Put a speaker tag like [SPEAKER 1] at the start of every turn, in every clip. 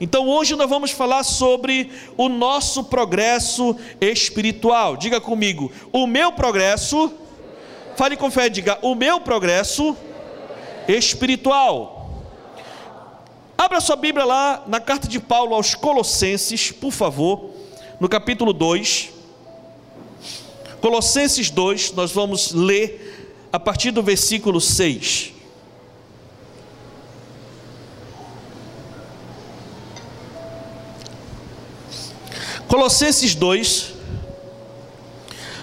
[SPEAKER 1] Então hoje nós vamos falar sobre o nosso progresso espiritual. Diga comigo, o meu progresso, fale com fé, diga, o meu progresso espiritual. Abra sua Bíblia lá na carta de Paulo aos Colossenses, por favor, no capítulo 2. Colossenses 2, nós vamos ler a partir do versículo 6. Colossenses 2,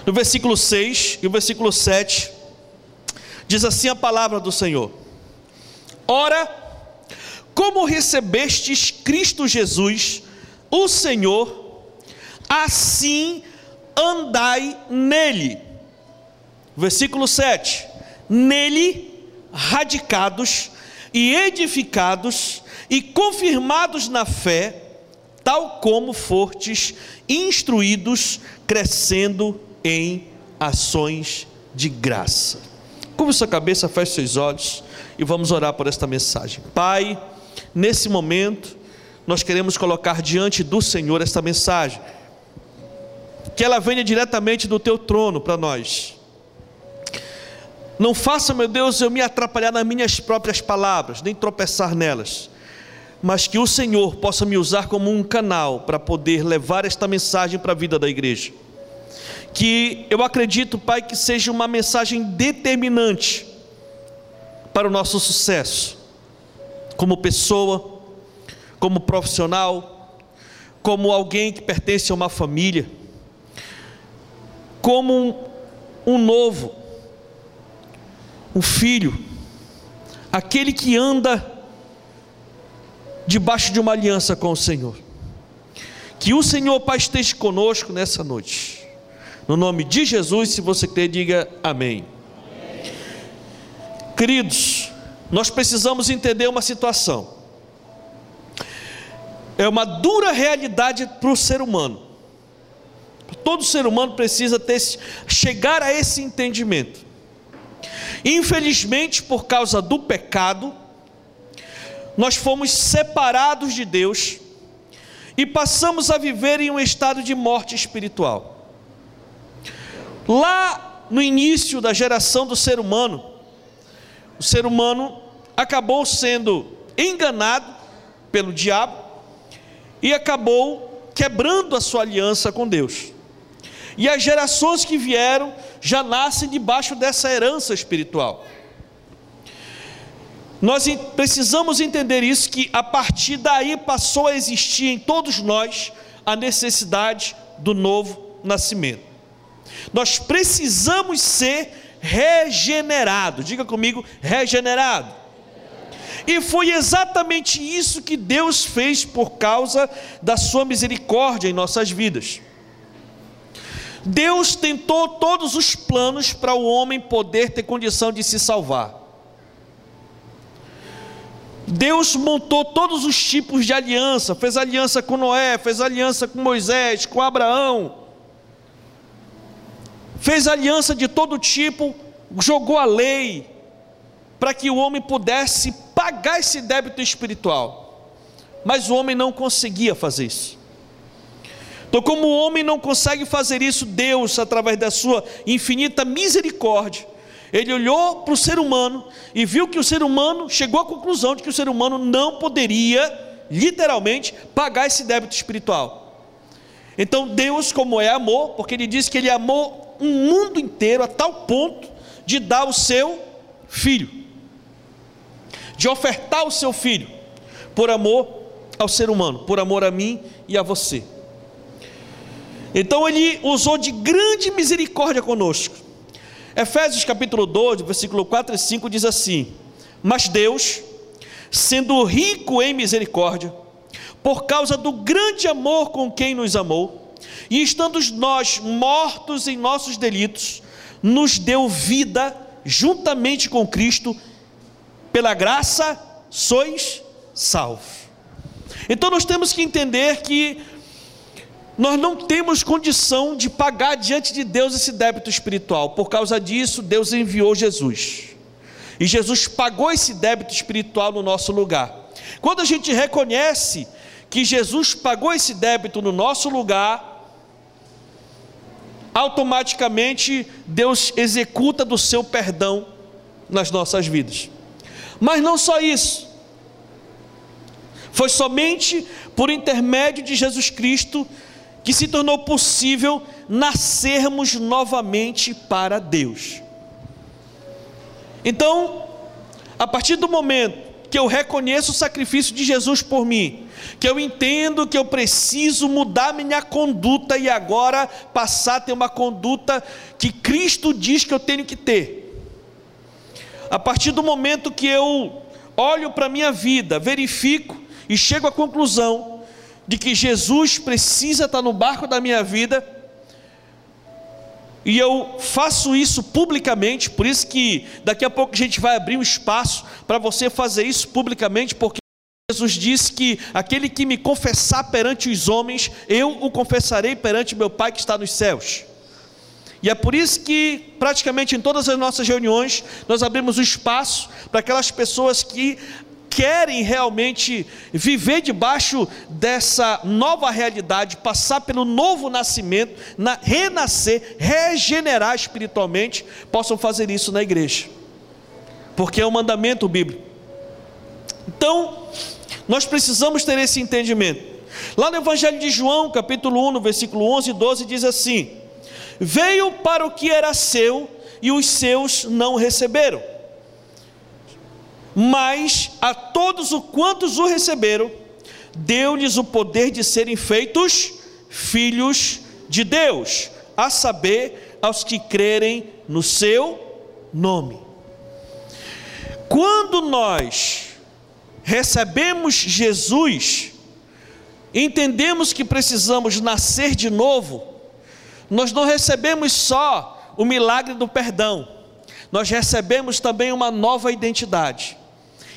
[SPEAKER 1] no versículo 6 e o versículo 7, diz assim a palavra do Senhor: Ora, como recebestes Cristo Jesus, o Senhor, assim andai nele. Versículo 7: Nele, radicados e edificados e confirmados na fé, tal como fortes instruídos, crescendo em ações de graça. Curva sua cabeça, feche seus olhos e vamos orar por esta mensagem. Pai, nesse momento, nós queremos colocar diante do Senhor esta mensagem, que ela venha diretamente do teu trono para nós. Não faça, meu Deus, eu me atrapalhar nas minhas próprias palavras, nem tropeçar nelas mas que o Senhor possa me usar como um canal para poder levar esta mensagem para a vida da igreja. Que eu acredito, Pai, que seja uma mensagem determinante para o nosso sucesso, como pessoa, como profissional, como alguém que pertence a uma família, como um, um novo, um filho, aquele que anda debaixo de uma aliança com o Senhor. Que o Senhor Pai esteja conosco nessa noite. No nome de Jesus, se você quer, diga amém. amém. Queridos, nós precisamos entender uma situação. É uma dura realidade para o ser humano. Todo ser humano precisa ter, chegar a esse entendimento. Infelizmente, por causa do pecado, nós fomos separados de Deus e passamos a viver em um estado de morte espiritual. Lá no início da geração do ser humano, o ser humano acabou sendo enganado pelo diabo e acabou quebrando a sua aliança com Deus. E as gerações que vieram já nascem debaixo dessa herança espiritual. Nós precisamos entender isso, que a partir daí passou a existir em todos nós a necessidade do novo nascimento. Nós precisamos ser regenerados, diga comigo, regenerado. E foi exatamente isso que Deus fez por causa da Sua misericórdia em nossas vidas. Deus tentou todos os planos para o homem poder ter condição de se salvar. Deus montou todos os tipos de aliança, fez aliança com Noé, fez aliança com Moisés, com Abraão, fez aliança de todo tipo, jogou a lei, para que o homem pudesse pagar esse débito espiritual, mas o homem não conseguia fazer isso. Então, como o homem não consegue fazer isso, Deus, através da sua infinita misericórdia, ele olhou para o ser humano e viu que o ser humano chegou à conclusão de que o ser humano não poderia, literalmente, pagar esse débito espiritual. Então Deus, como é amor, porque ele diz que ele amou um mundo inteiro a tal ponto de dar o seu filho, de ofertar o seu filho, por amor ao ser humano, por amor a mim e a você. Então ele usou de grande misericórdia conosco Efésios capítulo 12, versículo 4 e 5 diz assim: Mas Deus, sendo rico em misericórdia, por causa do grande amor com quem nos amou, e estando nós mortos em nossos delitos, nos deu vida juntamente com Cristo, pela graça sois salvos. Então nós temos que entender que nós não temos condição de pagar diante de Deus esse débito espiritual. Por causa disso, Deus enviou Jesus. E Jesus pagou esse débito espiritual no nosso lugar. Quando a gente reconhece que Jesus pagou esse débito no nosso lugar, automaticamente Deus executa do seu perdão nas nossas vidas. Mas não só isso. Foi somente por intermédio de Jesus Cristo que se tornou possível nascermos novamente para Deus. Então, a partir do momento que eu reconheço o sacrifício de Jesus por mim, que eu entendo que eu preciso mudar minha conduta e agora passar a ter uma conduta que Cristo diz que eu tenho que ter. A partir do momento que eu olho para a minha vida, verifico e chego à conclusão de que Jesus precisa estar no barco da minha vida, e eu faço isso publicamente, por isso que daqui a pouco a gente vai abrir um espaço para você fazer isso publicamente, porque Jesus disse que aquele que me confessar perante os homens, eu o confessarei perante meu Pai que está nos céus. E é por isso que, praticamente em todas as nossas reuniões, nós abrimos um espaço para aquelas pessoas que querem realmente viver debaixo dessa nova realidade, passar pelo novo nascimento, na, renascer, regenerar espiritualmente, possam fazer isso na igreja, porque é um mandamento bíblico. Então, nós precisamos ter esse entendimento. Lá no Evangelho de João, capítulo 1, no versículo 11 e 12, diz assim: Veio para o que era seu e os seus não receberam mas a todos os quantos o receberam, deu-lhes o poder de serem feitos filhos de Deus, a saber, aos que crerem no seu nome. Quando nós recebemos Jesus, entendemos que precisamos nascer de novo, nós não recebemos só o milagre do perdão, nós recebemos também uma nova identidade.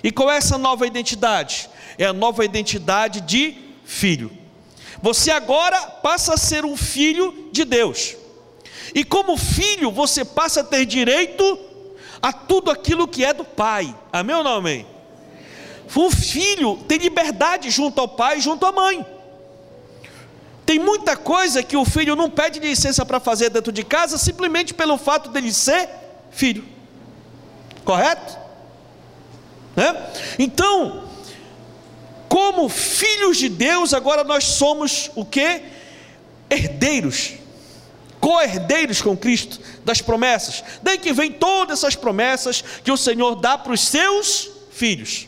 [SPEAKER 1] E qual é essa nova identidade? É a nova identidade de filho. Você agora passa a ser um filho de Deus. E como filho, você passa a ter direito a tudo aquilo que é do pai. Amém ou não amém? O filho tem liberdade junto ao pai, junto à mãe. Tem muita coisa que o filho não pede licença para fazer dentro de casa, simplesmente pelo fato dele ser filho. Correto? Né? Então, como filhos de Deus, agora nós somos o que? Herdeiros, co-herdeiros com Cristo das promessas. Daí que vem todas essas promessas que o Senhor dá para os seus filhos.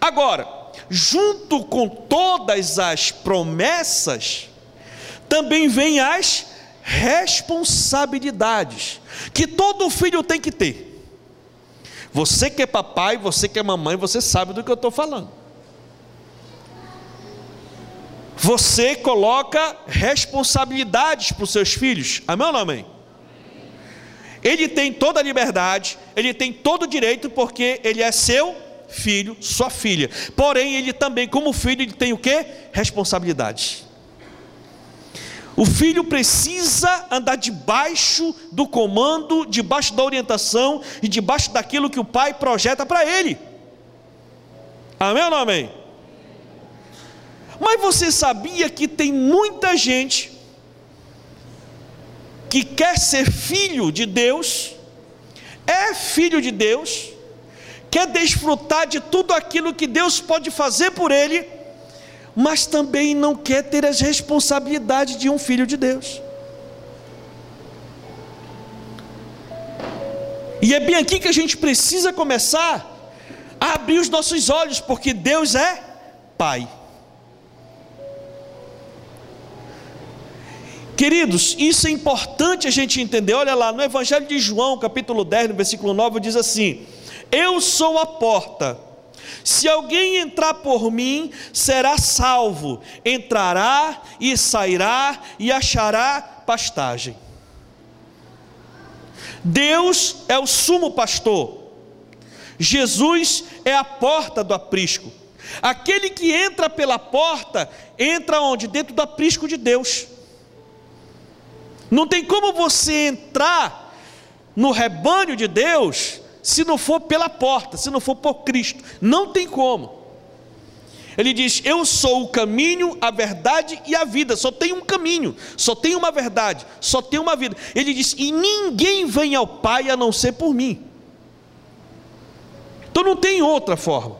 [SPEAKER 1] Agora, junto com todas as promessas, também vem as responsabilidades que todo filho tem que ter. Você que é papai, você que é mamãe, você sabe do que eu estou falando. Você coloca responsabilidades para os seus filhos. Amém ou não amém? Ele tem toda a liberdade, ele tem todo o direito, porque ele é seu filho, sua filha. Porém, ele também, como filho, ele tem o que? Responsabilidade. O filho precisa andar debaixo do comando, debaixo da orientação e debaixo daquilo que o pai projeta para ele. Amém ou não amém? Mas você sabia que tem muita gente que quer ser filho de Deus, é filho de Deus, quer desfrutar de tudo aquilo que Deus pode fazer por ele, mas também não quer ter as responsabilidades de um filho de Deus. E é bem aqui que a gente precisa começar a abrir os nossos olhos, porque Deus é Pai. Queridos, isso é importante a gente entender. Olha lá, no Evangelho de João, capítulo 10, no versículo 9, diz assim: Eu sou a porta. Se alguém entrar por mim, será salvo, entrará e sairá e achará pastagem. Deus é o sumo pastor, Jesus é a porta do aprisco. Aquele que entra pela porta, entra onde? Dentro do aprisco de Deus. Não tem como você entrar no rebanho de Deus se não for pela porta, se não for por Cristo. Não tem como. Ele diz: Eu sou o caminho, a verdade e a vida. Só tem um caminho, só tem uma verdade, só tem uma vida. Ele diz: E ninguém vem ao Pai a não ser por mim. Então não tem outra forma.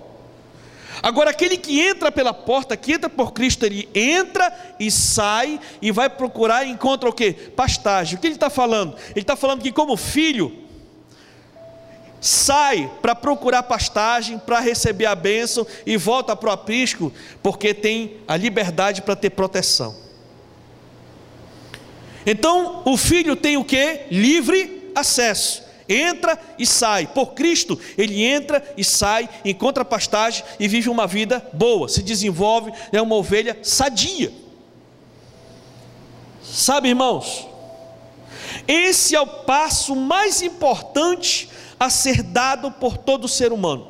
[SPEAKER 1] Agora, aquele que entra pela porta, que entra por Cristo, ele entra e sai e vai procurar e encontra o que? Pastagem. O que ele está falando? Ele está falando que, como filho, sai para procurar pastagem, para receber a bênção e volta para o aprisco, porque tem a liberdade para ter proteção. Então, o filho tem o que? Livre acesso entra e sai. Por Cristo, ele entra e sai, encontra pastagem e vive uma vida boa, se desenvolve, é uma ovelha sadia. Sabe, irmãos, esse é o passo mais importante a ser dado por todo ser humano.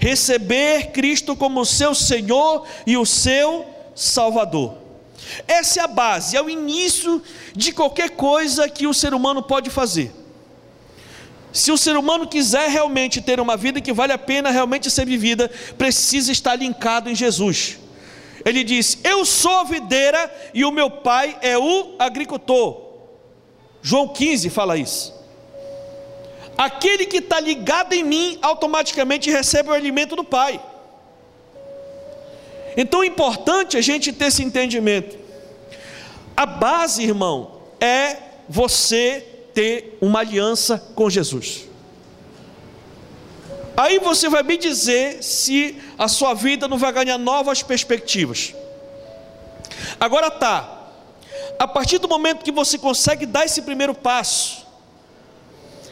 [SPEAKER 1] Receber Cristo como seu Senhor e o seu Salvador. Essa é a base, é o início de qualquer coisa que o ser humano pode fazer. Se o ser humano quiser realmente ter uma vida que vale a pena realmente ser vivida, precisa estar linkado em Jesus. Ele diz: Eu sou a videira e o meu pai é o agricultor. João 15 fala isso. Aquele que está ligado em mim, automaticamente recebe o alimento do Pai. Então é importante a gente ter esse entendimento. A base, irmão, é você ter uma aliança com Jesus. Aí você vai me dizer se a sua vida não vai ganhar novas perspectivas. Agora tá. A partir do momento que você consegue dar esse primeiro passo,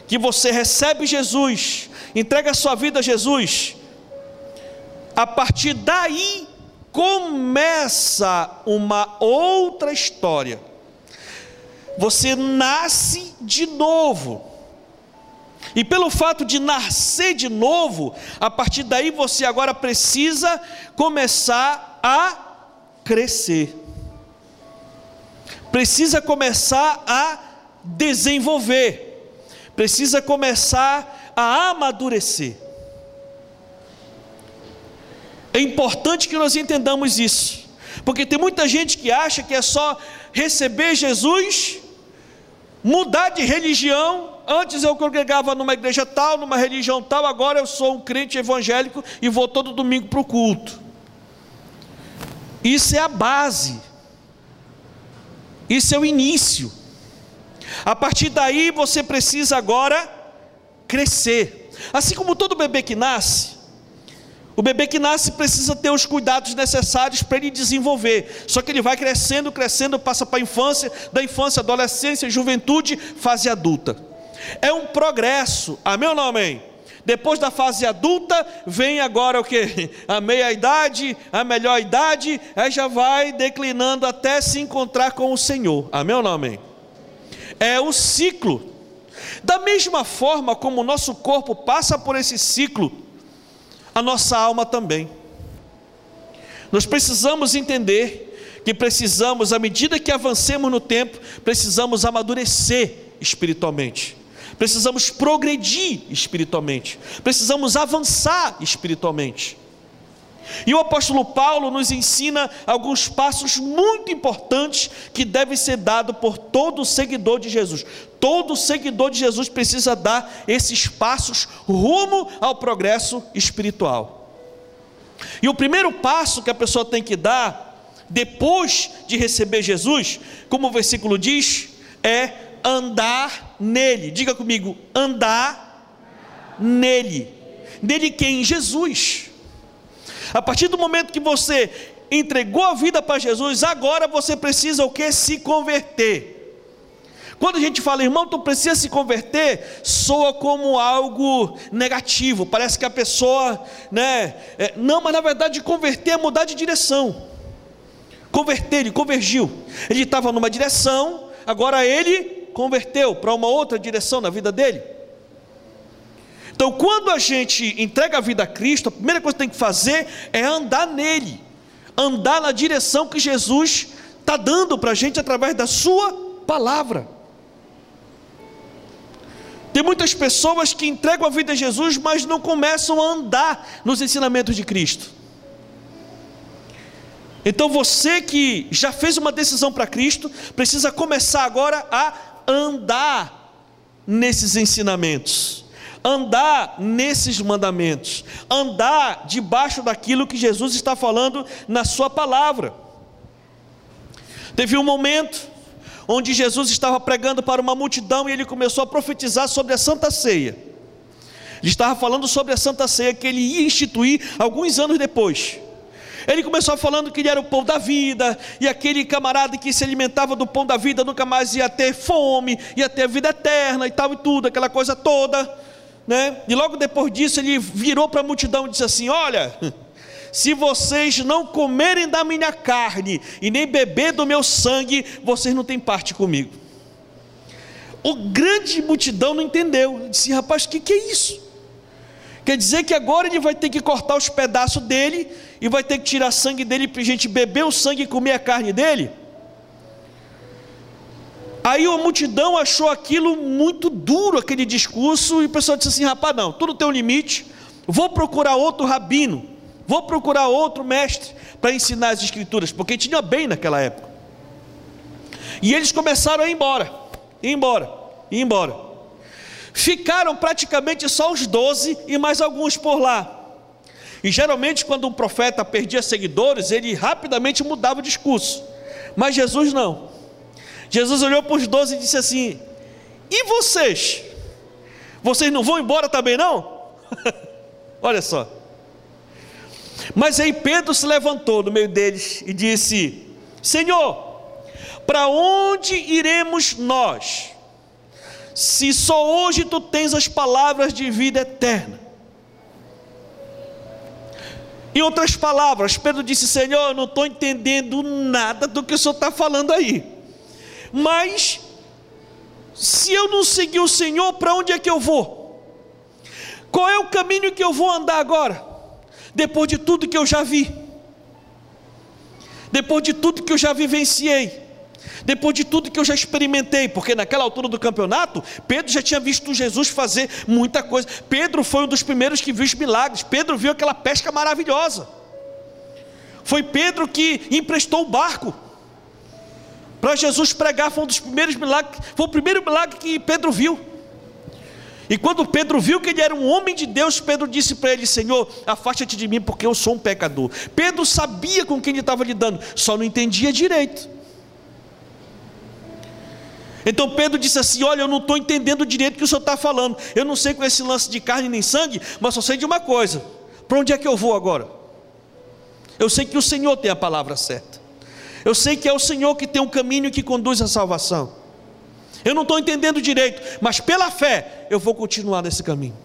[SPEAKER 1] que você recebe Jesus, entrega a sua vida a Jesus, a partir daí começa uma outra história você nasce de novo. E pelo fato de nascer de novo, a partir daí você agora precisa começar a crescer. Precisa começar a desenvolver. Precisa começar a amadurecer. É importante que nós entendamos isso, porque tem muita gente que acha que é só receber Jesus mudar de religião. Antes eu congregava numa igreja tal, numa religião tal, agora eu sou um crente evangélico e vou todo domingo para o culto. Isso é a base, isso é o início. A partir daí você precisa agora crescer. Assim como todo bebê que nasce, o bebê que nasce precisa ter os cuidados necessários para ele desenvolver. Só que ele vai crescendo, crescendo, passa para a infância, da infância, adolescência, juventude, fase adulta. É um progresso. Amém ou não amém? Depois da fase adulta, vem agora o que? A meia idade, a melhor idade, aí já vai declinando até se encontrar com o Senhor. Amém ou não amém? É o ciclo. Da mesma forma como o nosso corpo passa por esse ciclo, a nossa alma também. Nós precisamos entender que precisamos, à medida que avancemos no tempo, precisamos amadurecer espiritualmente. Precisamos progredir espiritualmente. Precisamos avançar espiritualmente. E o apóstolo Paulo nos ensina alguns passos muito importantes que devem ser dados por todo seguidor de Jesus. Todo seguidor de Jesus precisa dar esses passos rumo ao progresso espiritual. E o primeiro passo que a pessoa tem que dar, depois de receber Jesus, como o versículo diz, é andar nele. Diga comigo, andar nele. Nele quem? Jesus. A partir do momento que você entregou a vida para Jesus, agora você precisa o que? Se converter. Quando a gente fala, irmão, tu precisa se converter, soa como algo negativo. Parece que a pessoa, né? É, não, mas na verdade converter é mudar de direção. Converter, ele convergiu. Ele estava numa direção, agora ele converteu para uma outra direção na vida dele. Então, quando a gente entrega a vida a Cristo, a primeira coisa que tem que fazer é andar nele, andar na direção que Jesus está dando para a gente através da Sua palavra. Tem muitas pessoas que entregam a vida a Jesus, mas não começam a andar nos ensinamentos de Cristo. Então você que já fez uma decisão para Cristo, precisa começar agora a andar nesses ensinamentos, andar nesses mandamentos, andar debaixo daquilo que Jesus está falando na Sua palavra. Teve um momento onde Jesus estava pregando para uma multidão e ele começou a profetizar sobre a Santa Ceia. Ele estava falando sobre a Santa Ceia que ele ia instituir alguns anos depois. Ele começou falando que ele era o pão da vida, e aquele camarada que se alimentava do pão da vida nunca mais ia ter fome, ia ter vida eterna e tal e tudo, aquela coisa toda, né? E logo depois disso ele virou para a multidão e disse assim: Olha, se vocês não comerem da minha carne e nem beber do meu sangue, vocês não têm parte comigo. O grande multidão não entendeu, disse: Rapaz, o que, que é isso? Quer dizer que agora ele vai ter que cortar os pedaços dele e vai ter que tirar sangue dele para a gente beber o sangue e comer a carne dele? Aí a multidão achou aquilo muito duro, aquele discurso, e o pessoal disse assim: rapaz, não, tudo tem um limite, vou procurar outro rabino, vou procurar outro mestre para ensinar as escrituras, porque tinha bem naquela época. E eles começaram a ir embora, ir embora, ir embora. Ficaram praticamente só os doze e mais alguns por lá. E geralmente, quando um profeta perdia seguidores, ele rapidamente mudava o discurso. Mas Jesus não. Jesus olhou para os doze e disse assim: E vocês? Vocês não vão embora também não? Olha só. Mas aí Pedro se levantou no meio deles e disse: Senhor, para onde iremos nós? se só hoje tu tens as palavras de vida eterna. Em outras palavras, Pedro disse: Senhor, eu não estou entendendo nada do que o Senhor está falando aí, mas se eu não seguir o Senhor, para onde é que eu vou? Qual é o caminho que eu vou andar agora? Depois de tudo que eu já vi, depois de tudo que eu já vivenciei, depois de tudo que eu já experimentei, porque naquela altura do campeonato, Pedro já tinha visto Jesus fazer muita coisa. Pedro foi um dos primeiros que viu os milagres. Pedro viu aquela pesca maravilhosa. Foi Pedro que emprestou o barco para Jesus pregar. Foi um dos primeiros milagres. Foi o primeiro milagre que Pedro viu. E quando Pedro viu que ele era um homem de Deus, Pedro disse para ele: Senhor, afasta-te de mim, porque eu sou um pecador. Pedro sabia com quem ele estava lidando, só não entendia direito. Então Pedro disse assim: Olha, eu não estou entendendo direito o que o senhor está falando. Eu não sei com esse lance de carne nem sangue, mas só sei de uma coisa: para onde é que eu vou agora? Eu sei que o Senhor tem a palavra certa. Eu sei que é o Senhor que tem um caminho que conduz à salvação. Eu não estou entendendo direito, mas pela fé eu vou continuar nesse caminho.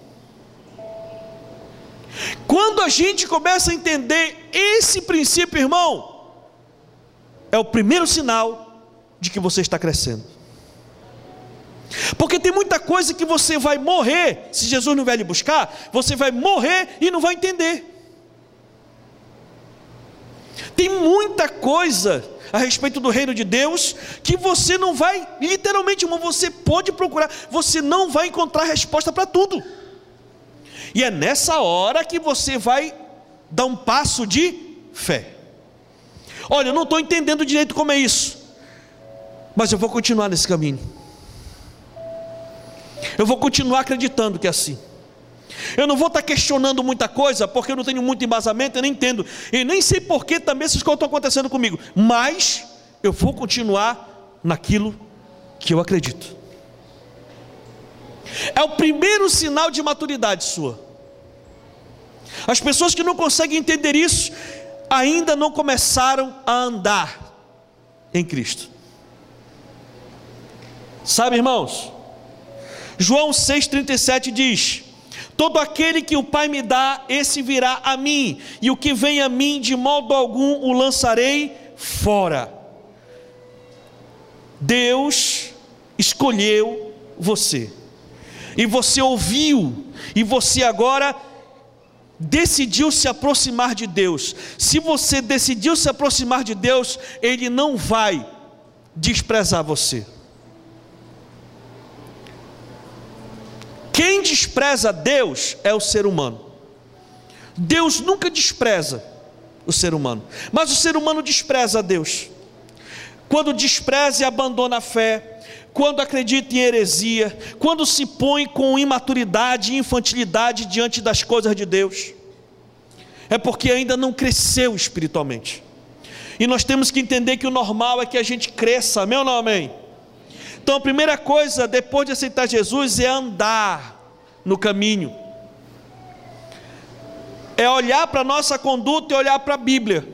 [SPEAKER 1] Quando a gente começa a entender esse princípio, irmão, é o primeiro sinal de que você está crescendo. Porque tem muita coisa que você vai morrer, se Jesus não vier lhe buscar, você vai morrer e não vai entender. Tem muita coisa a respeito do reino de Deus que você não vai, literalmente, irmão, você pode procurar, você não vai encontrar resposta para tudo. E é nessa hora que você vai dar um passo de fé. Olha, eu não estou entendendo direito como é isso, mas eu vou continuar nesse caminho. Eu vou continuar acreditando que é assim. Eu não vou estar questionando muita coisa, porque eu não tenho muito embasamento, eu nem entendo. E nem sei por que também essas coisas estão acontecendo comigo. Mas eu vou continuar naquilo que eu acredito. É o primeiro sinal de maturidade sua. As pessoas que não conseguem entender isso, ainda não começaram a andar em Cristo. Sabe, irmãos? João 6,37 diz: Todo aquele que o Pai me dá, esse virá a mim, e o que vem a mim, de modo algum o lançarei fora. Deus escolheu você, e você ouviu, e você agora decidiu se aproximar de Deus. Se você decidiu se aproximar de Deus, Ele não vai desprezar você. Quem despreza Deus é o ser humano. Deus nunca despreza o ser humano. Mas o ser humano despreza Deus. Quando despreza e abandona a fé, quando acredita em heresia, quando se põe com imaturidade e infantilidade diante das coisas de Deus, é porque ainda não cresceu espiritualmente. E nós temos que entender que o normal é que a gente cresça, meu não, amém? Então a primeira coisa, depois de aceitar Jesus, é andar no caminho, é olhar para a nossa conduta e olhar para a Bíblia.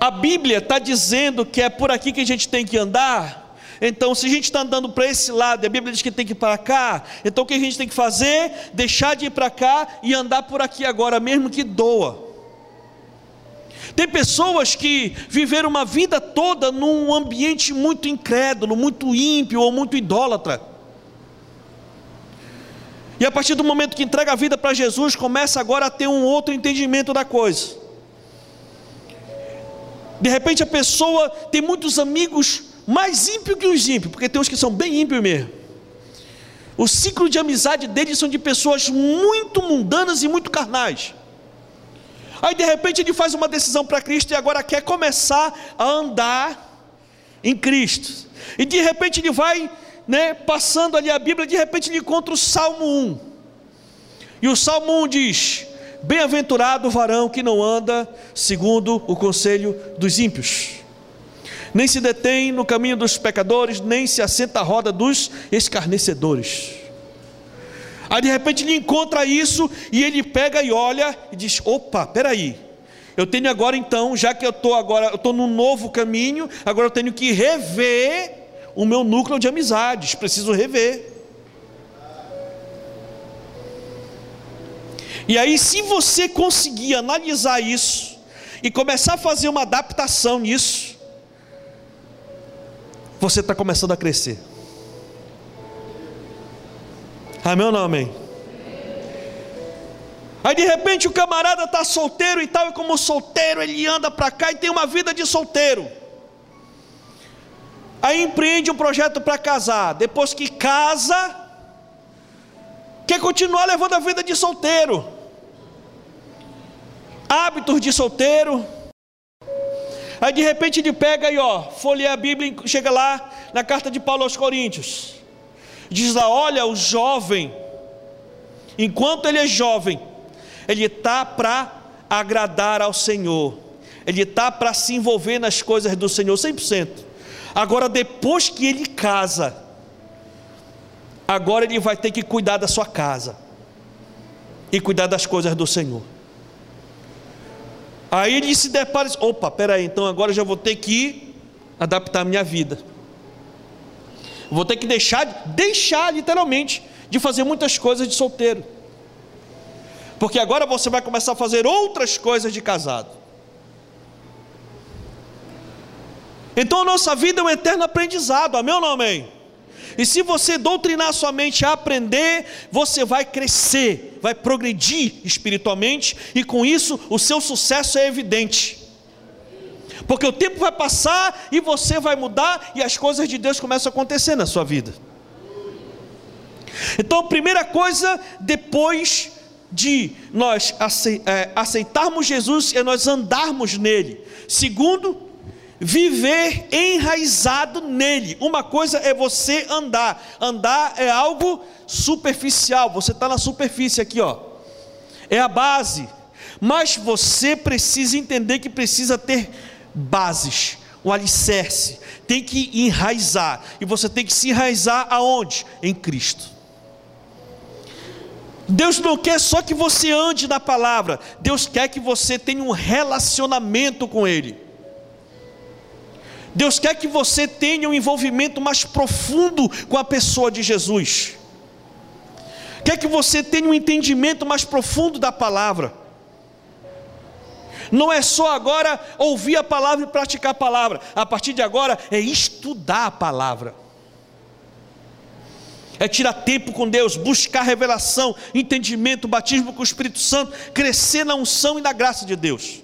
[SPEAKER 1] A Bíblia está dizendo que é por aqui que a gente tem que andar. Então, se a gente está andando para esse lado, a Bíblia diz que tem que ir para cá, então o que a gente tem que fazer? Deixar de ir para cá e andar por aqui agora, mesmo que doa. Tem pessoas que viveram uma vida toda num ambiente muito incrédulo, muito ímpio ou muito idólatra. E a partir do momento que entrega a vida para Jesus, começa agora a ter um outro entendimento da coisa. De repente a pessoa tem muitos amigos mais ímpios que os ímpios, porque tem uns que são bem ímpios mesmo. O ciclo de amizade deles são de pessoas muito mundanas e muito carnais. Aí de repente ele faz uma decisão para Cristo e agora quer começar a andar em Cristo. E de repente ele vai né, passando ali a Bíblia, de repente ele encontra o Salmo 1. E o Salmo 1 diz: Bem-aventurado o varão que não anda segundo o conselho dos ímpios, nem se detém no caminho dos pecadores, nem se assenta à roda dos escarnecedores. Aí de repente ele encontra isso e ele pega e olha e diz: opa, peraí, eu tenho agora então, já que eu estou agora, eu estou num novo caminho, agora eu tenho que rever o meu núcleo de amizades, preciso rever. E aí, se você conseguir analisar isso e começar a fazer uma adaptação nisso, você está começando a crescer. Amém ou não amém? Aí de repente o camarada está solteiro e tal, e como solteiro ele anda para cá e tem uma vida de solteiro. Aí empreende um projeto para casar. Depois que casa, quer continuar levando a vida de solteiro. Hábitos de solteiro. Aí de repente ele pega e ó, folheia a Bíblia e chega lá na carta de Paulo aos Coríntios. Diz lá: olha, o jovem, enquanto ele é jovem, ele está para agradar ao Senhor, ele está para se envolver nas coisas do Senhor 100%. Agora, depois que ele casa, agora ele vai ter que cuidar da sua casa e cuidar das coisas do Senhor. Aí ele se depara, opa, peraí, então agora já vou ter que adaptar a minha vida. Vou ter que deixar, deixar literalmente, de fazer muitas coisas de solteiro. Porque agora você vai começar a fazer outras coisas de casado. Então a nossa vida é um eterno aprendizado, amém ou não amém? E se você doutrinar sua mente a aprender, você vai crescer, vai progredir espiritualmente, e com isso o seu sucesso é evidente. Porque o tempo vai passar e você vai mudar e as coisas de Deus começam a acontecer na sua vida. Então, a primeira coisa, depois de nós é, aceitarmos Jesus, é nós andarmos nele. Segundo, viver enraizado nele. Uma coisa é você andar, andar é algo superficial, você está na superfície aqui, ó, é a base, mas você precisa entender que precisa ter bases, o alicerce, tem que enraizar, e você tem que se enraizar aonde? Em Cristo. Deus não quer só que você ande na palavra, Deus quer que você tenha um relacionamento com Ele. Deus quer que você tenha um envolvimento mais profundo com a pessoa de Jesus. Quer que você tenha um entendimento mais profundo da palavra. Não é só agora ouvir a palavra e praticar a palavra. A partir de agora é estudar a palavra. É tirar tempo com Deus, buscar revelação, entendimento, batismo com o Espírito Santo, crescer na unção e na graça de Deus.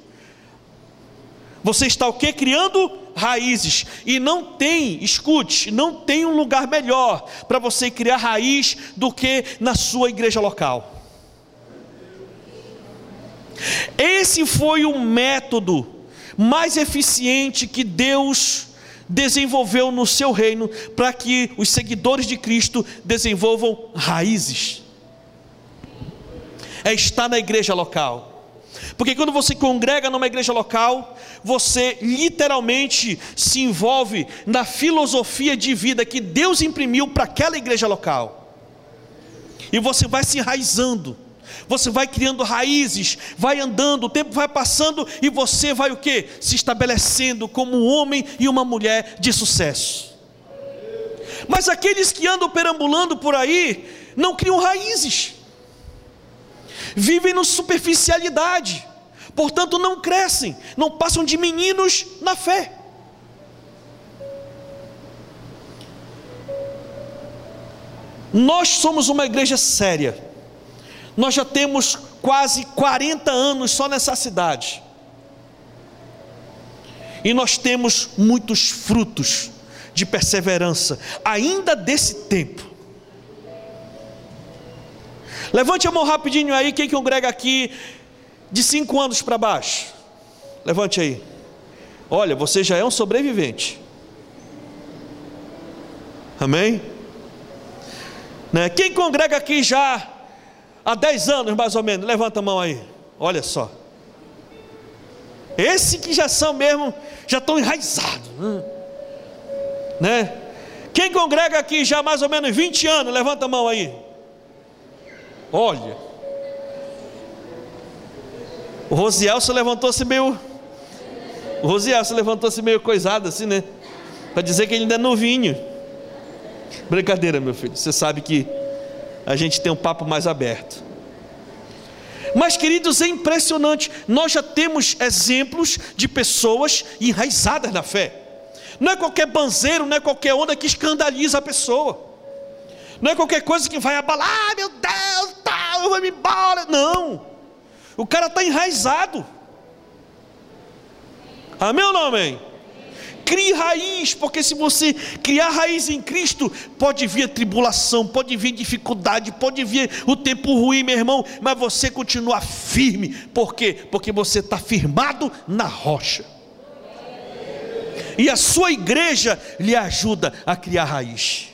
[SPEAKER 1] Você está o que? Criando raízes. E não tem, escute, não tem um lugar melhor para você criar raiz do que na sua igreja local. Esse foi o método mais eficiente que Deus desenvolveu no seu reino para que os seguidores de Cristo desenvolvam raízes. É estar na igreja local. Porque quando você congrega numa igreja local, você literalmente se envolve na filosofia de vida que Deus imprimiu para aquela igreja local. E você vai se enraizando você vai criando raízes, vai andando, o tempo vai passando e você vai o que? Se estabelecendo como um homem e uma mulher de sucesso. Mas aqueles que andam perambulando por aí não criam raízes, vivem no superficialidade, portanto não crescem, não passam de meninos na fé. Nós somos uma igreja séria nós já temos quase 40 anos só nessa cidade. E nós temos muitos frutos de perseverança, ainda desse tempo. Levante a mão rapidinho aí, quem congrega aqui de cinco anos para baixo. Levante aí. Olha, você já é um sobrevivente. Amém? Né? Quem congrega aqui já há 10 anos mais ou menos, levanta a mão aí, olha só. Esse que já são mesmo, já estão enraizados, né? né? Quem congrega aqui já há mais ou menos 20 anos, levanta a mão aí. Olha. O Rosiel se levantou-se meio. O Rosiel se levantou-se meio coisado assim, né? Para dizer que ele ainda é novinho. Brincadeira, meu filho. Você sabe que a gente tem um papo mais aberto. Mas, queridos, é impressionante. Nós já temos exemplos de pessoas enraizadas na fé. Não é qualquer banzeiro, não é qualquer onda que escandaliza a pessoa. Não é qualquer coisa que vai abalar, ah, meu Deus, tá, eu vou me embora. Não. O cara está enraizado. Amém ou não amém? Crie raiz, porque se você criar raiz em Cristo, pode vir tribulação, pode vir dificuldade, pode vir o tempo ruim, meu irmão, mas você continua firme, por quê? Porque você está firmado na rocha, e a sua igreja lhe ajuda a criar raiz.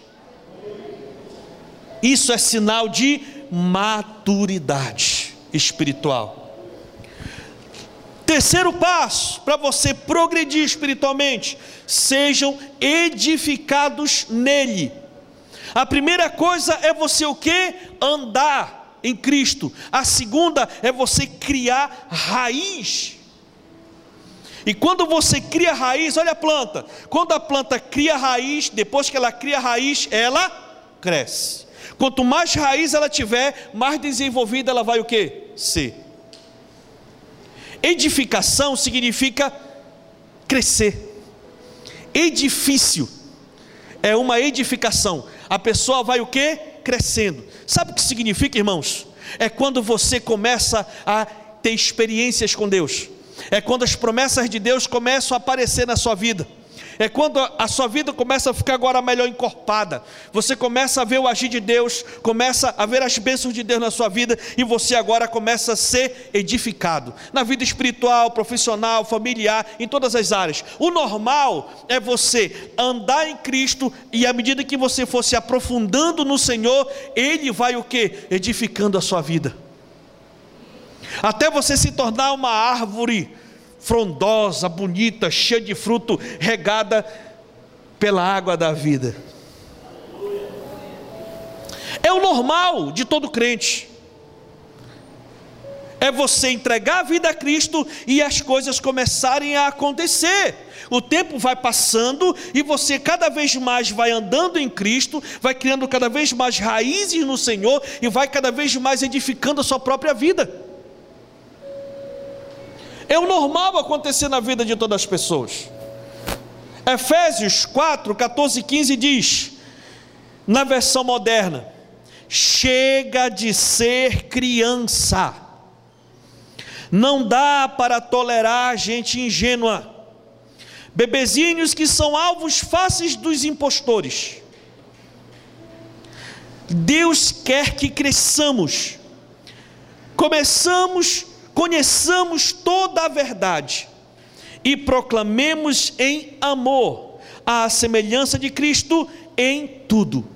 [SPEAKER 1] Isso é sinal de maturidade espiritual. Terceiro passo para você progredir espiritualmente: sejam edificados nele. A primeira coisa é você o que? Andar em Cristo. A segunda é você criar raiz. E quando você cria raiz, olha a planta. Quando a planta cria raiz, depois que ela cria raiz, ela cresce. Quanto mais raiz ela tiver, mais desenvolvida ela vai o que? Ser. Edificação significa crescer. Edifício é uma edificação. A pessoa vai o que? Crescendo. Sabe o que significa, irmãos? É quando você começa a ter experiências com Deus. É quando as promessas de Deus começam a aparecer na sua vida é quando a sua vida começa a ficar agora melhor encorpada, você começa a ver o agir de Deus, começa a ver as bênçãos de Deus na sua vida, e você agora começa a ser edificado, na vida espiritual, profissional, familiar, em todas as áreas. O normal é você andar em Cristo, e à medida que você for se aprofundando no Senhor, Ele vai o que? Edificando a sua vida. Até você se tornar uma árvore frondosa, bonita, cheia de fruto, regada pela água da vida. É o normal de todo crente. É você entregar a vida a Cristo e as coisas começarem a acontecer. O tempo vai passando e você cada vez mais vai andando em Cristo, vai criando cada vez mais raízes no Senhor e vai cada vez mais edificando a sua própria vida. É o normal acontecer na vida de todas as pessoas. Efésios 4, 14 e 15 diz, na versão moderna: chega de ser criança, não dá para tolerar gente ingênua, bebezinhos que são alvos fáceis dos impostores. Deus quer que cresçamos, começamos conheçamos toda a verdade e proclamemos em amor a semelhança de Cristo em tudo.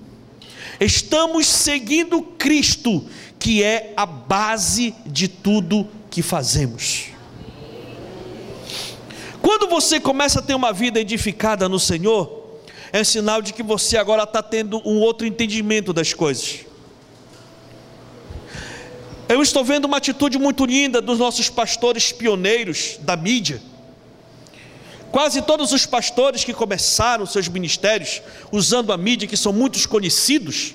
[SPEAKER 1] Estamos seguindo Cristo, que é a base de tudo que fazemos. Quando você começa a ter uma vida edificada no Senhor, é sinal de que você agora está tendo um outro entendimento das coisas. Eu estou vendo uma atitude muito linda dos nossos pastores pioneiros da mídia. Quase todos os pastores que começaram seus ministérios usando a mídia, que são muitos conhecidos,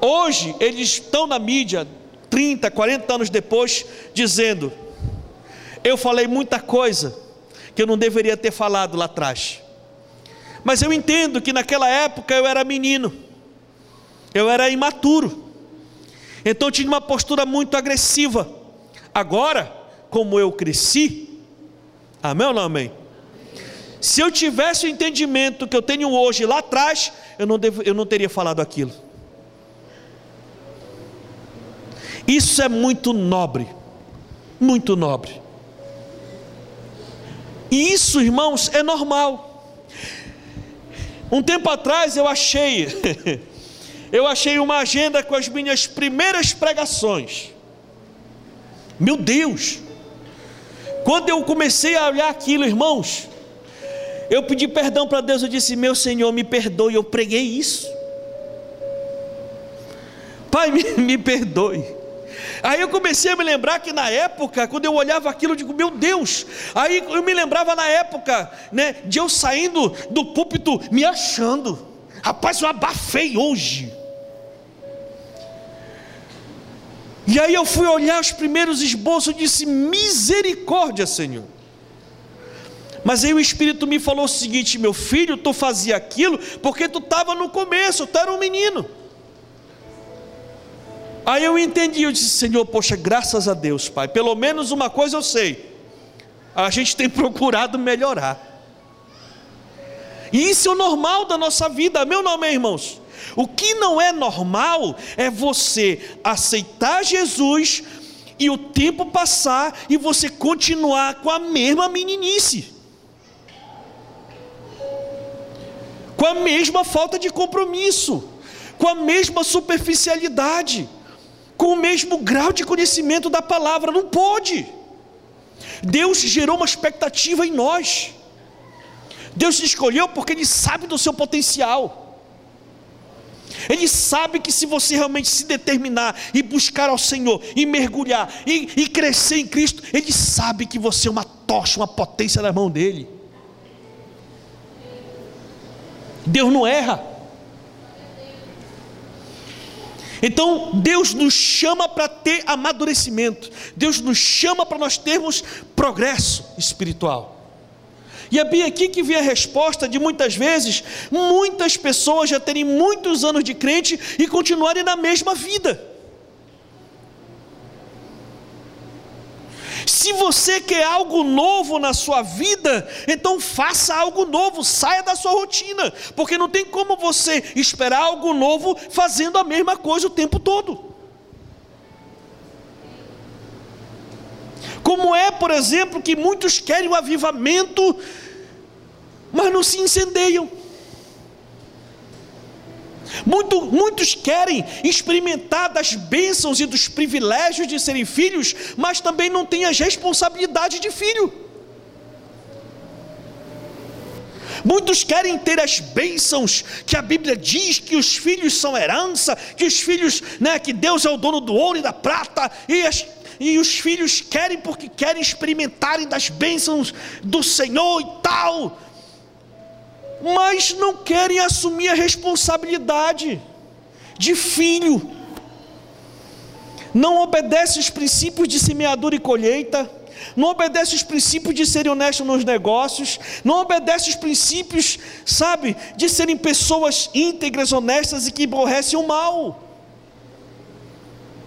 [SPEAKER 1] hoje eles estão na mídia 30, 40 anos depois, dizendo: Eu falei muita coisa que eu não deveria ter falado lá atrás. Mas eu entendo que naquela época eu era menino, eu era imaturo. Então eu tinha uma postura muito agressiva. Agora, como eu cresci, amém ou não amém? Se eu tivesse o entendimento que eu tenho hoje lá atrás, eu não, devo, eu não teria falado aquilo. Isso é muito nobre, muito nobre. E isso, irmãos, é normal. Um tempo atrás eu achei eu achei uma agenda com as minhas primeiras pregações. Meu Deus! Quando eu comecei a olhar aquilo, irmãos, eu pedi perdão para Deus, eu disse: Meu Senhor, me perdoe, eu preguei isso. Pai, me, me perdoe. Aí eu comecei a me lembrar que na época, quando eu olhava aquilo, eu digo, meu Deus. Aí eu me lembrava na época, né, de eu saindo do púlpito me achando. Rapaz, eu abafei hoje. E aí eu fui olhar os primeiros esboços e disse: Misericórdia, Senhor. Mas aí o Espírito me falou o seguinte: Meu filho, tu fazia aquilo porque tu estava no começo, tu era um menino. Aí eu entendi, eu disse: Senhor, poxa, graças a Deus, Pai, pelo menos uma coisa eu sei, a gente tem procurado melhorar. E isso é o normal da nossa vida, meu nome, irmãos. O que não é normal é você aceitar Jesus e o tempo passar e você continuar com a mesma meninice, com a mesma falta de compromisso, com a mesma superficialidade, com o mesmo grau de conhecimento da palavra. Não pode. Deus gerou uma expectativa em nós. Deus te escolheu porque Ele sabe do seu potencial. Ele sabe que se você realmente se determinar e buscar ao Senhor, e mergulhar, e, e crescer em Cristo, Ele sabe que você é uma tocha, uma potência na mão dEle. Deus não erra. Então, Deus nos chama para ter amadurecimento, Deus nos chama para nós termos progresso espiritual. E bem aqui que vem a resposta de muitas vezes, muitas pessoas já terem muitos anos de crente e continuarem na mesma vida. Se você quer algo novo na sua vida, então faça algo novo, saia da sua rotina, porque não tem como você esperar algo novo fazendo a mesma coisa o tempo todo. Como é, por exemplo, que muitos querem o avivamento, mas não se incendeiam. Muito, muitos querem experimentar das bênçãos e dos privilégios de serem filhos, mas também não têm as responsabilidades de filho. Muitos querem ter as bênçãos que a Bíblia diz que os filhos são herança, que os filhos, né, que Deus é o dono do ouro e da prata, e as, e os filhos querem porque querem experimentarem das bênçãos do Senhor e tal, mas não querem assumir a responsabilidade de filho, não obedece os princípios de semeadura e colheita, não obedece os princípios de serem honestos nos negócios, não obedece os princípios, sabe, de serem pessoas íntegras, honestas e que aborrecem o mal.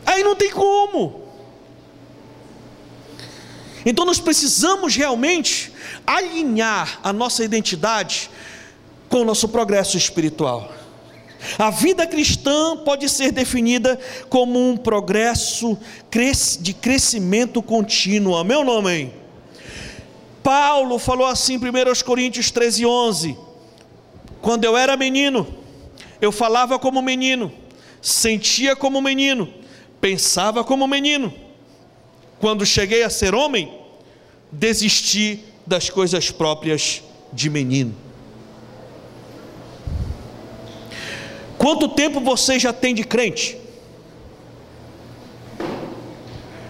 [SPEAKER 1] Aí não tem como. Então nós precisamos realmente alinhar a nossa identidade com o nosso progresso espiritual. A vida cristã pode ser definida como um progresso de crescimento contínuo. Meu nome? Paulo falou assim em 1 Coríntios 13, 11: Quando eu era menino, eu falava como menino, sentia como menino, pensava como menino. Quando cheguei a ser homem, desisti das coisas próprias de menino. Quanto tempo você já tem de crente?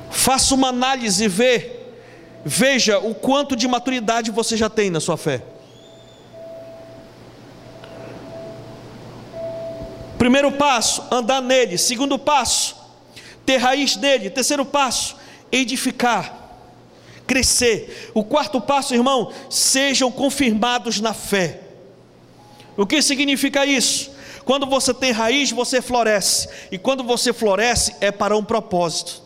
[SPEAKER 1] Faça uma análise e vê, veja o quanto de maturidade você já tem na sua fé. Primeiro passo, andar nele. Segundo passo, ter raiz nele. Terceiro passo, edificar, crescer. O quarto passo, irmão, sejam confirmados na fé. O que significa isso? Quando você tem raiz, você floresce. E quando você floresce, é para um propósito.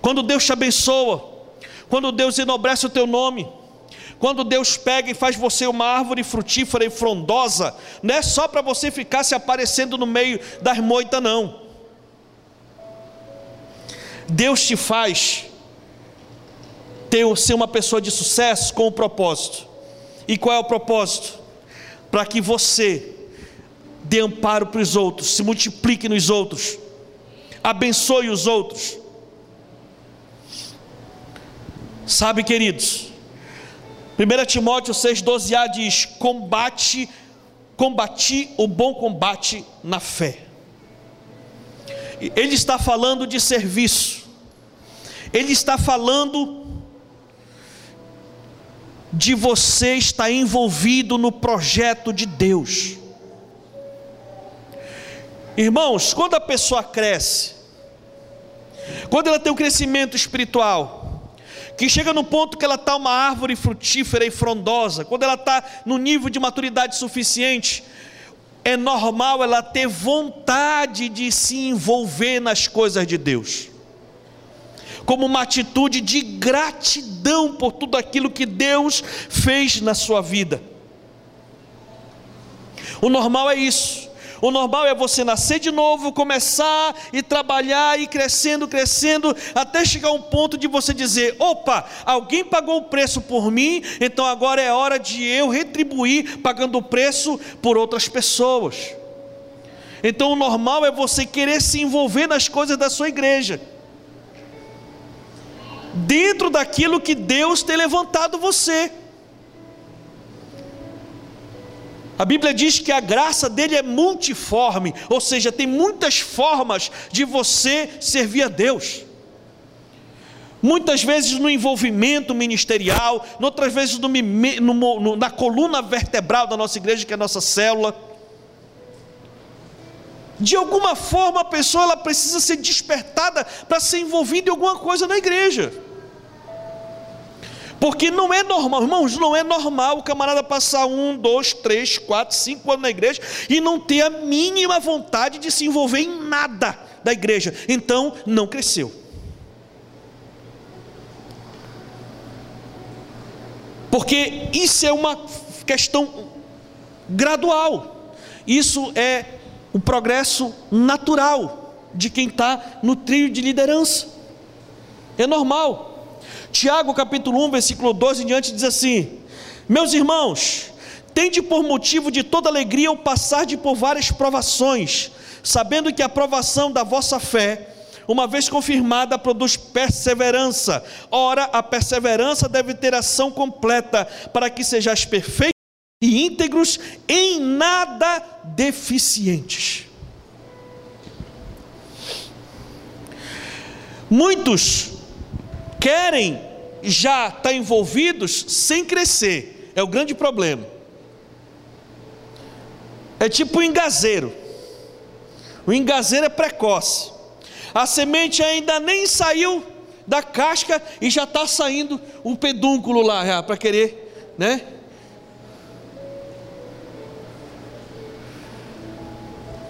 [SPEAKER 1] Quando Deus te abençoa, quando Deus enobrece o teu nome, quando Deus pega e faz você uma árvore frutífera e frondosa, não é só para você ficar se aparecendo no meio das moitas, não. Deus te faz ter, ser uma pessoa de sucesso com o um propósito. E qual é o propósito? Para que você dê amparo para os outros, se multiplique nos outros, abençoe os outros. Sabe, queridos, 1 Timóteo 6,12a diz: combate, combati o bom combate na fé. Ele está falando de serviço, ele está falando de você estar envolvido no projeto de Deus. Irmãos, quando a pessoa cresce, quando ela tem um crescimento espiritual, que chega no ponto que ela está uma árvore frutífera e frondosa, quando ela está no nível de maturidade suficiente, é normal ela ter vontade de se envolver nas coisas de Deus, como uma atitude de gratidão por tudo aquilo que Deus fez na sua vida. O normal é isso. O normal é você nascer de novo, começar e trabalhar e crescendo, crescendo, até chegar um ponto de você dizer: opa, alguém pagou o preço por mim, então agora é hora de eu retribuir pagando o preço por outras pessoas. Então o normal é você querer se envolver nas coisas da sua igreja. Dentro daquilo que Deus tem levantado você. A Bíblia diz que a graça dele é multiforme, ou seja, tem muitas formas de você servir a Deus. Muitas vezes no envolvimento ministerial, outras vezes no, no, na coluna vertebral da nossa igreja, que é a nossa célula. De alguma forma a pessoa ela precisa ser despertada para ser envolvida em alguma coisa na igreja. Porque não é normal, irmãos, não é normal o camarada passar um, dois, três, quatro, cinco anos na igreja e não ter a mínima vontade de se envolver em nada da igreja. Então, não cresceu. Porque isso é uma questão gradual. Isso é o progresso natural de quem está no trio de liderança. É normal. Tiago capítulo 1, versículo 12 em diante diz assim: Meus irmãos, tende por motivo de toda alegria o passar de por várias provações, sabendo que a provação da vossa fé, uma vez confirmada, produz perseverança. Ora, a perseverança deve ter ação completa, para que sejais perfeitos e íntegros, em nada deficientes. Muitos querem já estar tá envolvidos sem crescer, é o grande problema. É tipo o engazeiro. O engazeiro é precoce. A semente ainda nem saiu da casca e já está saindo um pedúnculo lá para querer, né?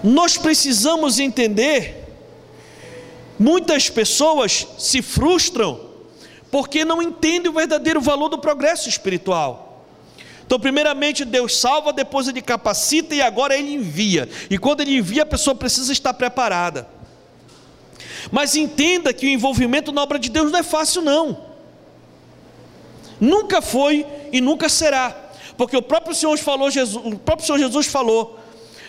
[SPEAKER 1] Nós precisamos entender. Muitas pessoas se frustram porque não entende o verdadeiro valor do progresso espiritual. Então, primeiramente, Deus salva, depois Ele capacita e agora Ele envia. E quando Ele envia, a pessoa precisa estar preparada. Mas entenda que o envolvimento na obra de Deus não é fácil, não. Nunca foi e nunca será. Porque o próprio Senhor falou, Jesus, o próprio Senhor Jesus falou,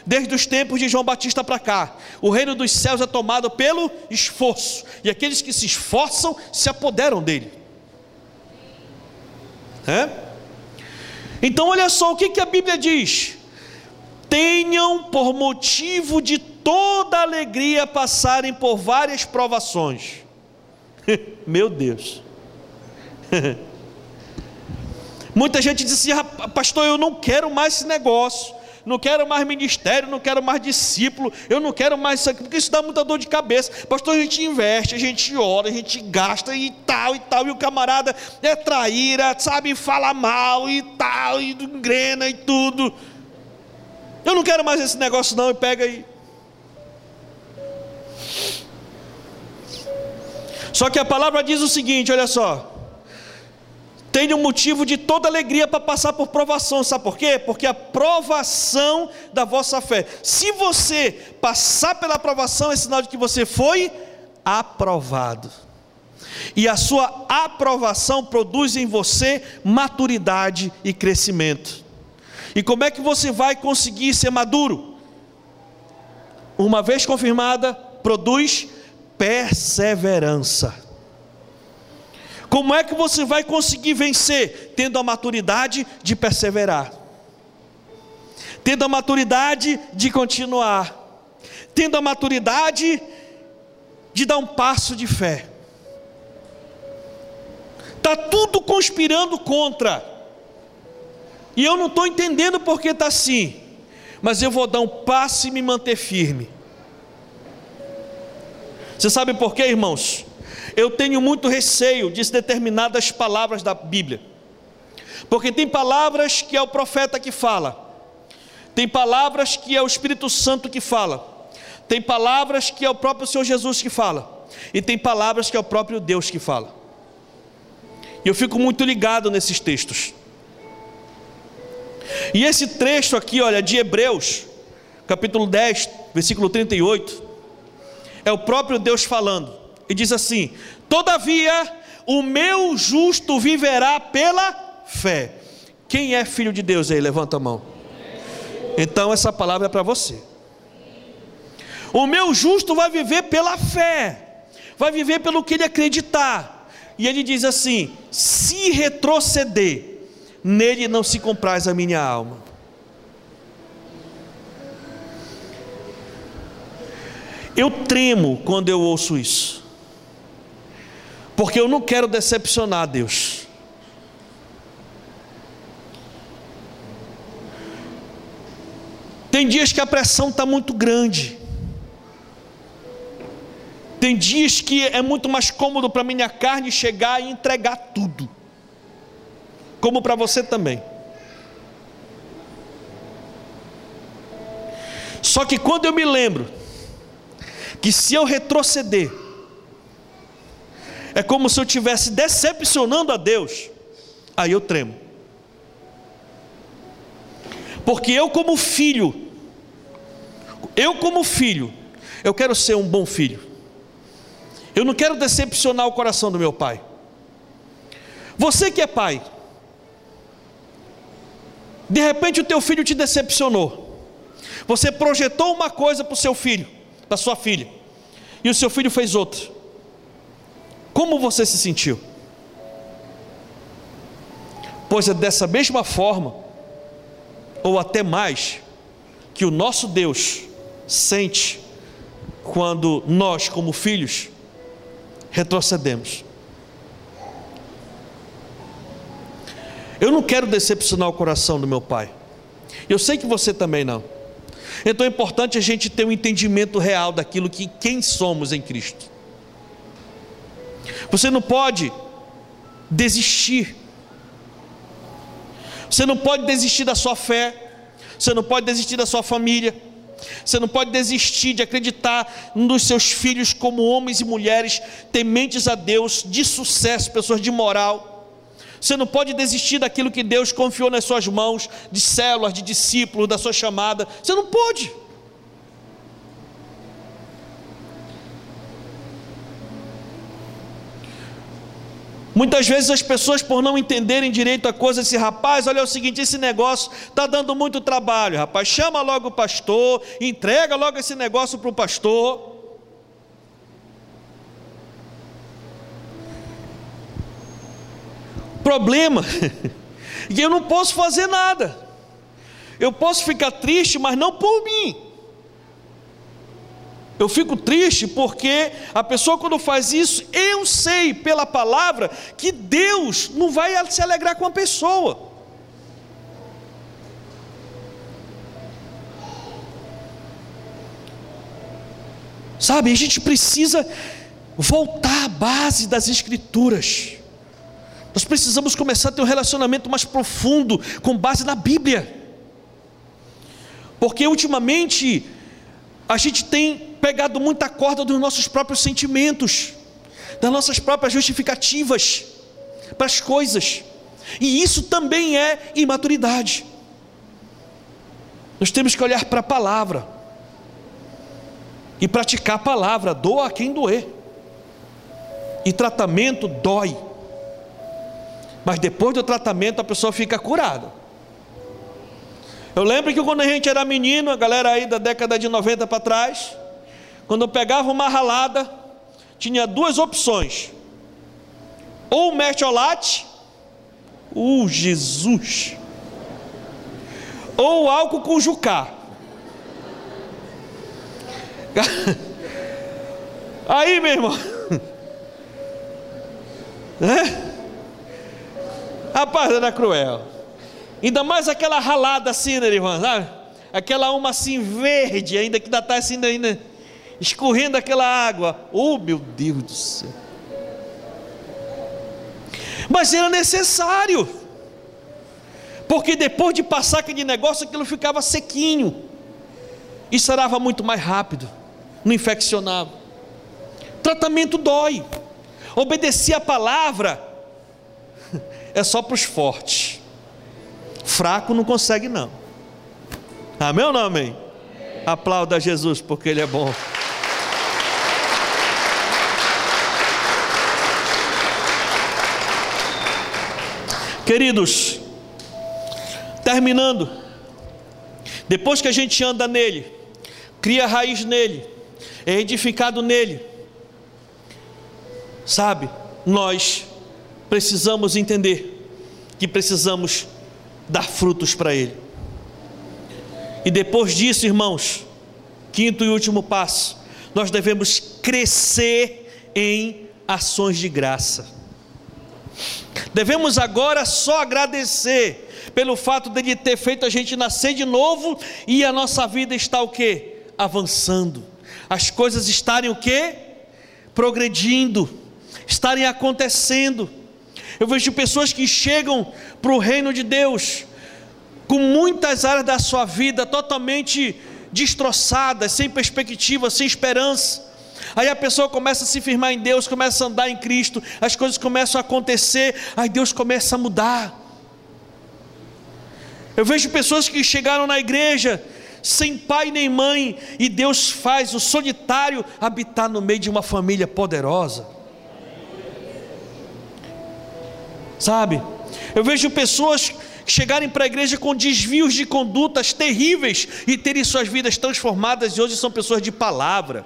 [SPEAKER 1] desde os tempos de João Batista para cá, o reino dos céus é tomado pelo esforço, e aqueles que se esforçam se apoderam dele. É? Então, olha só o que, que a Bíblia diz: tenham por motivo de toda alegria passarem por várias provações. Meu Deus. Muita gente diz assim: ah, pastor, eu não quero mais esse negócio, não quero mais ministério, não quero mais discípulo, eu não quero mais isso porque isso dá muita dor de cabeça. Pastor, a gente investe, a gente ora, a gente gasta e tal e tal, e o camarada é traíra, sabe, fala mal e tal, e engrena e tudo. Eu não quero mais esse negócio, não, e pega aí. Só que a palavra diz o seguinte: olha só tenha um motivo de toda alegria para passar por provação, sabe por quê? Porque a provação da vossa fé. Se você passar pela provação, é sinal de que você foi aprovado. E a sua aprovação produz em você maturidade e crescimento. E como é que você vai conseguir ser maduro? Uma vez confirmada, produz perseverança. Como é que você vai conseguir vencer? Tendo a maturidade de perseverar, tendo a maturidade de continuar, tendo a maturidade de dar um passo de fé. Está tudo conspirando contra, e eu não estou entendendo porque está assim, mas eu vou dar um passo e me manter firme. Você sabe por quê, irmãos? Eu tenho muito receio de determinadas palavras da Bíblia, porque tem palavras que é o profeta que fala, tem palavras que é o Espírito Santo que fala, tem palavras que é o próprio Senhor Jesus que fala, e tem palavras que é o próprio Deus que fala. E eu fico muito ligado nesses textos. E esse trecho aqui, olha, de Hebreus, capítulo 10, versículo 38, é o próprio Deus falando e diz assim: Todavia, o meu justo viverá pela fé. Quem é filho de Deus aí? Levanta a mão. Então, essa palavra é para você. O meu justo vai viver pela fé, vai viver pelo que ele acreditar. E ele diz assim: se retroceder, nele não se compraz a minha alma. Eu tremo quando eu ouço isso porque eu não quero decepcionar Deus. Tem dias que a pressão está muito grande. Tem dias que é muito mais cômodo para minha carne chegar e entregar tudo, como para você também. Só que quando eu me lembro que se eu retroceder, é como se eu estivesse decepcionando a Deus. Aí eu tremo. Porque eu, como filho, eu, como filho, eu quero ser um bom filho. Eu não quero decepcionar o coração do meu pai. Você que é pai, de repente o teu filho te decepcionou. Você projetou uma coisa para o seu filho, para sua filha, e o seu filho fez outra. Como você se sentiu? Pois é dessa mesma forma, ou até mais, que o nosso Deus sente quando nós, como filhos, retrocedemos. Eu não quero decepcionar o coração do meu pai. Eu sei que você também não. Então é importante a gente ter um entendimento real daquilo que quem somos em Cristo. Você não pode desistir. Você não pode desistir da sua fé. Você não pode desistir da sua família. Você não pode desistir de acreditar nos seus filhos como homens e mulheres tementes a Deus, de sucesso, pessoas de moral. Você não pode desistir daquilo que Deus confiou nas suas mãos, de células, de discípulos, da sua chamada. Você não pode. Muitas vezes as pessoas, por não entenderem direito a coisa, esse rapaz, olha o seguinte: esse negócio está dando muito trabalho, rapaz. Chama logo o pastor, entrega logo esse negócio para o pastor. Problema, e eu não posso fazer nada. Eu posso ficar triste, mas não por mim. Eu fico triste porque a pessoa, quando faz isso, eu sei pela palavra que Deus não vai se alegrar com a pessoa. Sabe, a gente precisa voltar à base das Escrituras. Nós precisamos começar a ter um relacionamento mais profundo com base na Bíblia. Porque ultimamente a gente tem pegado muita corda dos nossos próprios sentimentos, das nossas próprias justificativas para as coisas, e isso também é imaturidade. Nós temos que olhar para a palavra e praticar a palavra, doa a quem doer, e tratamento dói, mas depois do tratamento a pessoa fica curada. Eu lembro que quando a gente era menino, a galera aí da década de 90 para trás, quando eu pegava uma ralada, tinha duas opções: ou o mertiolate, uh, Jesus, ou álcool com jucá. Aí, meu irmão, né? Rapaz, era cruel. Ainda mais aquela ralada assim, né, irmão? Sabe? Aquela uma assim verde, ainda que ainda está assim, ainda escorrendo aquela água. Oh, meu Deus do céu. Mas era necessário, porque depois de passar aquele negócio, aquilo ficava sequinho e sarava muito mais rápido, não infeccionava. Tratamento dói, obedecer a palavra é só para os fortes, fraco não consegue, não. Amém ou não amém? Aplauda Jesus porque Ele é bom. Queridos, terminando, depois que a gente anda nele, cria raiz nele, é edificado nele, sabe, nós precisamos entender que precisamos dar frutos para ele. E depois disso, irmãos, quinto e último passo, nós devemos crescer em ações de graça. Devemos agora só agradecer pelo fato de ele ter feito a gente nascer de novo e a nossa vida está o que? Avançando. As coisas estarem o que? Progredindo, estarem acontecendo. Eu vejo pessoas que chegam para o reino de Deus com muitas áreas da sua vida totalmente destroçadas, sem perspectiva, sem esperança Aí a pessoa começa a se firmar em Deus, começa a andar em Cristo, as coisas começam a acontecer, aí Deus começa a mudar. Eu vejo pessoas que chegaram na igreja sem pai nem mãe, e Deus faz o solitário habitar no meio de uma família poderosa. Sabe? Eu vejo pessoas chegarem para a igreja com desvios de condutas terríveis e terem suas vidas transformadas, e hoje são pessoas de palavra.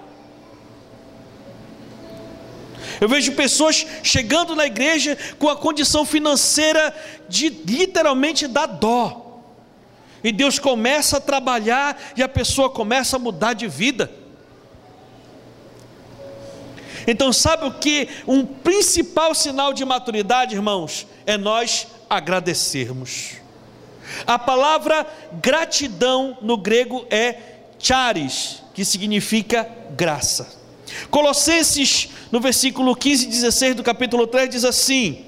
[SPEAKER 1] Eu vejo pessoas chegando na igreja com a condição financeira de literalmente dar dó. E Deus começa a trabalhar e a pessoa começa a mudar de vida. Então, sabe o que? Um principal sinal de maturidade, irmãos, é nós agradecermos. A palavra gratidão no grego é charis, que significa graça. Colossenses, no versículo 15 e 16 do capítulo 3, diz assim: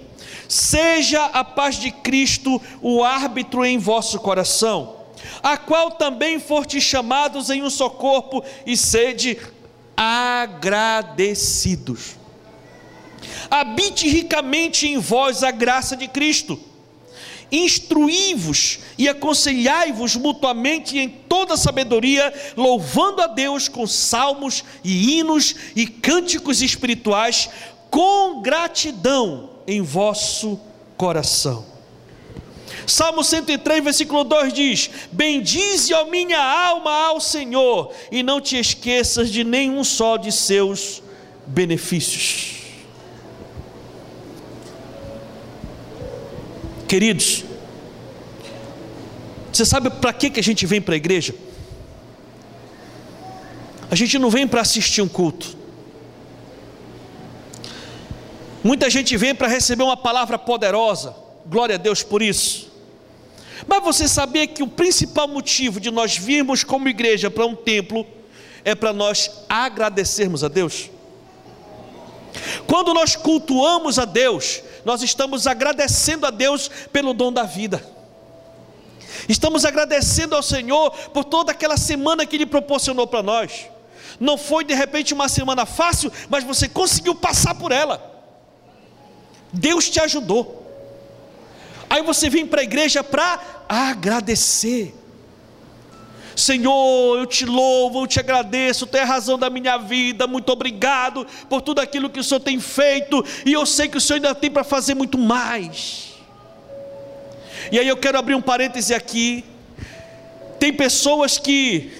[SPEAKER 1] Seja a paz de Cristo o árbitro em vosso coração, a qual também fortes chamados em um só corpo, e sede agradecidos. Habite ricamente em vós a graça de Cristo. Instruí-vos e aconselhai-vos mutuamente em toda sabedoria, louvando a Deus com salmos e hinos e cânticos espirituais, com gratidão em vosso coração. Salmo 103, versículo 2 diz: Bendize a minha alma ao Senhor, e não te esqueças de nenhum só de seus benefícios. Queridos, você sabe para que, que a gente vem para a igreja? A gente não vem para assistir um culto. Muita gente vem para receber uma palavra poderosa, glória a Deus por isso. Mas você sabia que o principal motivo de nós virmos como igreja para um templo é para nós agradecermos a Deus? Quando nós cultuamos a Deus, nós estamos agradecendo a Deus pelo dom da vida. Estamos agradecendo ao Senhor por toda aquela semana que Ele proporcionou para nós. Não foi de repente uma semana fácil, mas você conseguiu passar por ela. Deus te ajudou. Aí você vem para a igreja para agradecer. Senhor, eu te louvo, eu te agradeço, tu é a razão da minha vida, muito obrigado por tudo aquilo que o Senhor tem feito, e eu sei que o Senhor ainda tem para fazer muito mais. E aí eu quero abrir um parêntese aqui. Tem pessoas que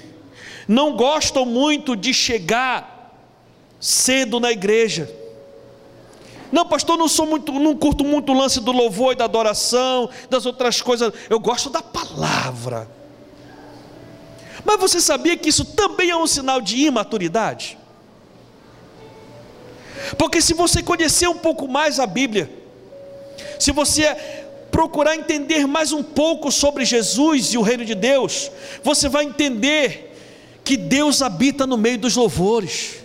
[SPEAKER 1] não gostam muito de chegar cedo na igreja. Não, pastor, não sou muito, não curto muito o lance do louvor e da adoração, das outras coisas. Eu gosto da palavra. Mas você sabia que isso também é um sinal de imaturidade? Porque se você conhecer um pouco mais a Bíblia, se você procurar entender mais um pouco sobre Jesus e o reino de Deus, você vai entender que Deus habita no meio dos louvores.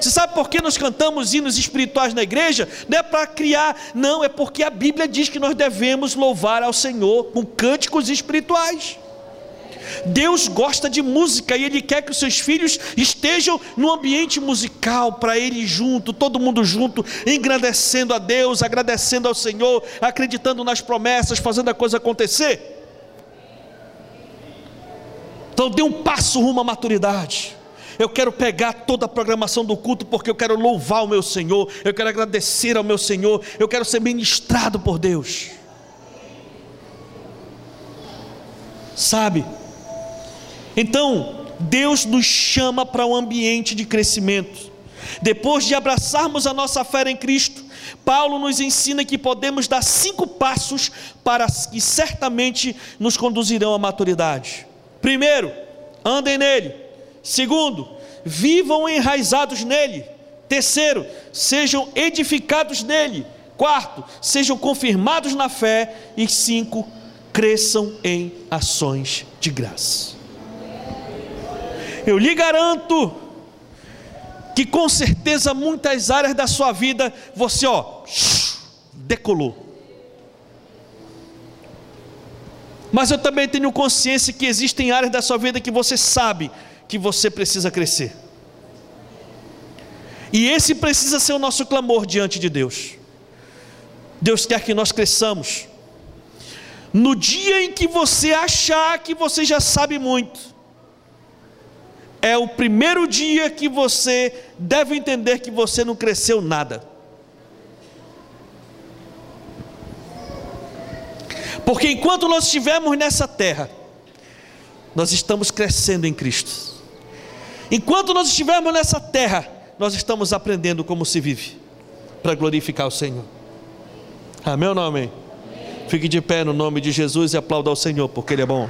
[SPEAKER 1] Você sabe por que nós cantamos hinos espirituais na igreja? Não é para criar, não, é porque a Bíblia diz que nós devemos louvar ao Senhor com cânticos espirituais. Deus gosta de música e Ele quer que os seus filhos estejam no ambiente musical, para Ele junto, todo mundo junto, engrandecendo a Deus, agradecendo ao Senhor, acreditando nas promessas, fazendo a coisa acontecer. Então dê um passo rumo à maturidade. Eu quero pegar toda a programação do culto porque eu quero louvar o meu Senhor, eu quero agradecer ao meu Senhor, eu quero ser ministrado por Deus. Sabe? Então, Deus nos chama para um ambiente de crescimento. Depois de abraçarmos a nossa fé em Cristo, Paulo nos ensina que podemos dar cinco passos para que certamente nos conduzirão à maturidade. Primeiro, andem nele. Segundo, vivam enraizados nele. Terceiro, sejam edificados nele. Quarto, sejam confirmados na fé. E cinco, cresçam em ações de graça. Eu lhe garanto que com certeza muitas áreas da sua vida você ó decolou. Mas eu também tenho consciência que existem áreas da sua vida que você sabe que você precisa crescer. E esse precisa ser o nosso clamor diante de Deus. Deus quer que nós cresçamos. No dia em que você achar que você já sabe muito, é o primeiro dia que você deve entender que você não cresceu nada. Porque enquanto nós estivermos nessa terra, nós estamos crescendo em Cristo. Enquanto nós estivermos nessa terra, nós estamos aprendendo como se vive, para glorificar o Senhor. Amém ou não amém? Fique de pé no nome de Jesus e aplauda ao Senhor, porque Ele é bom.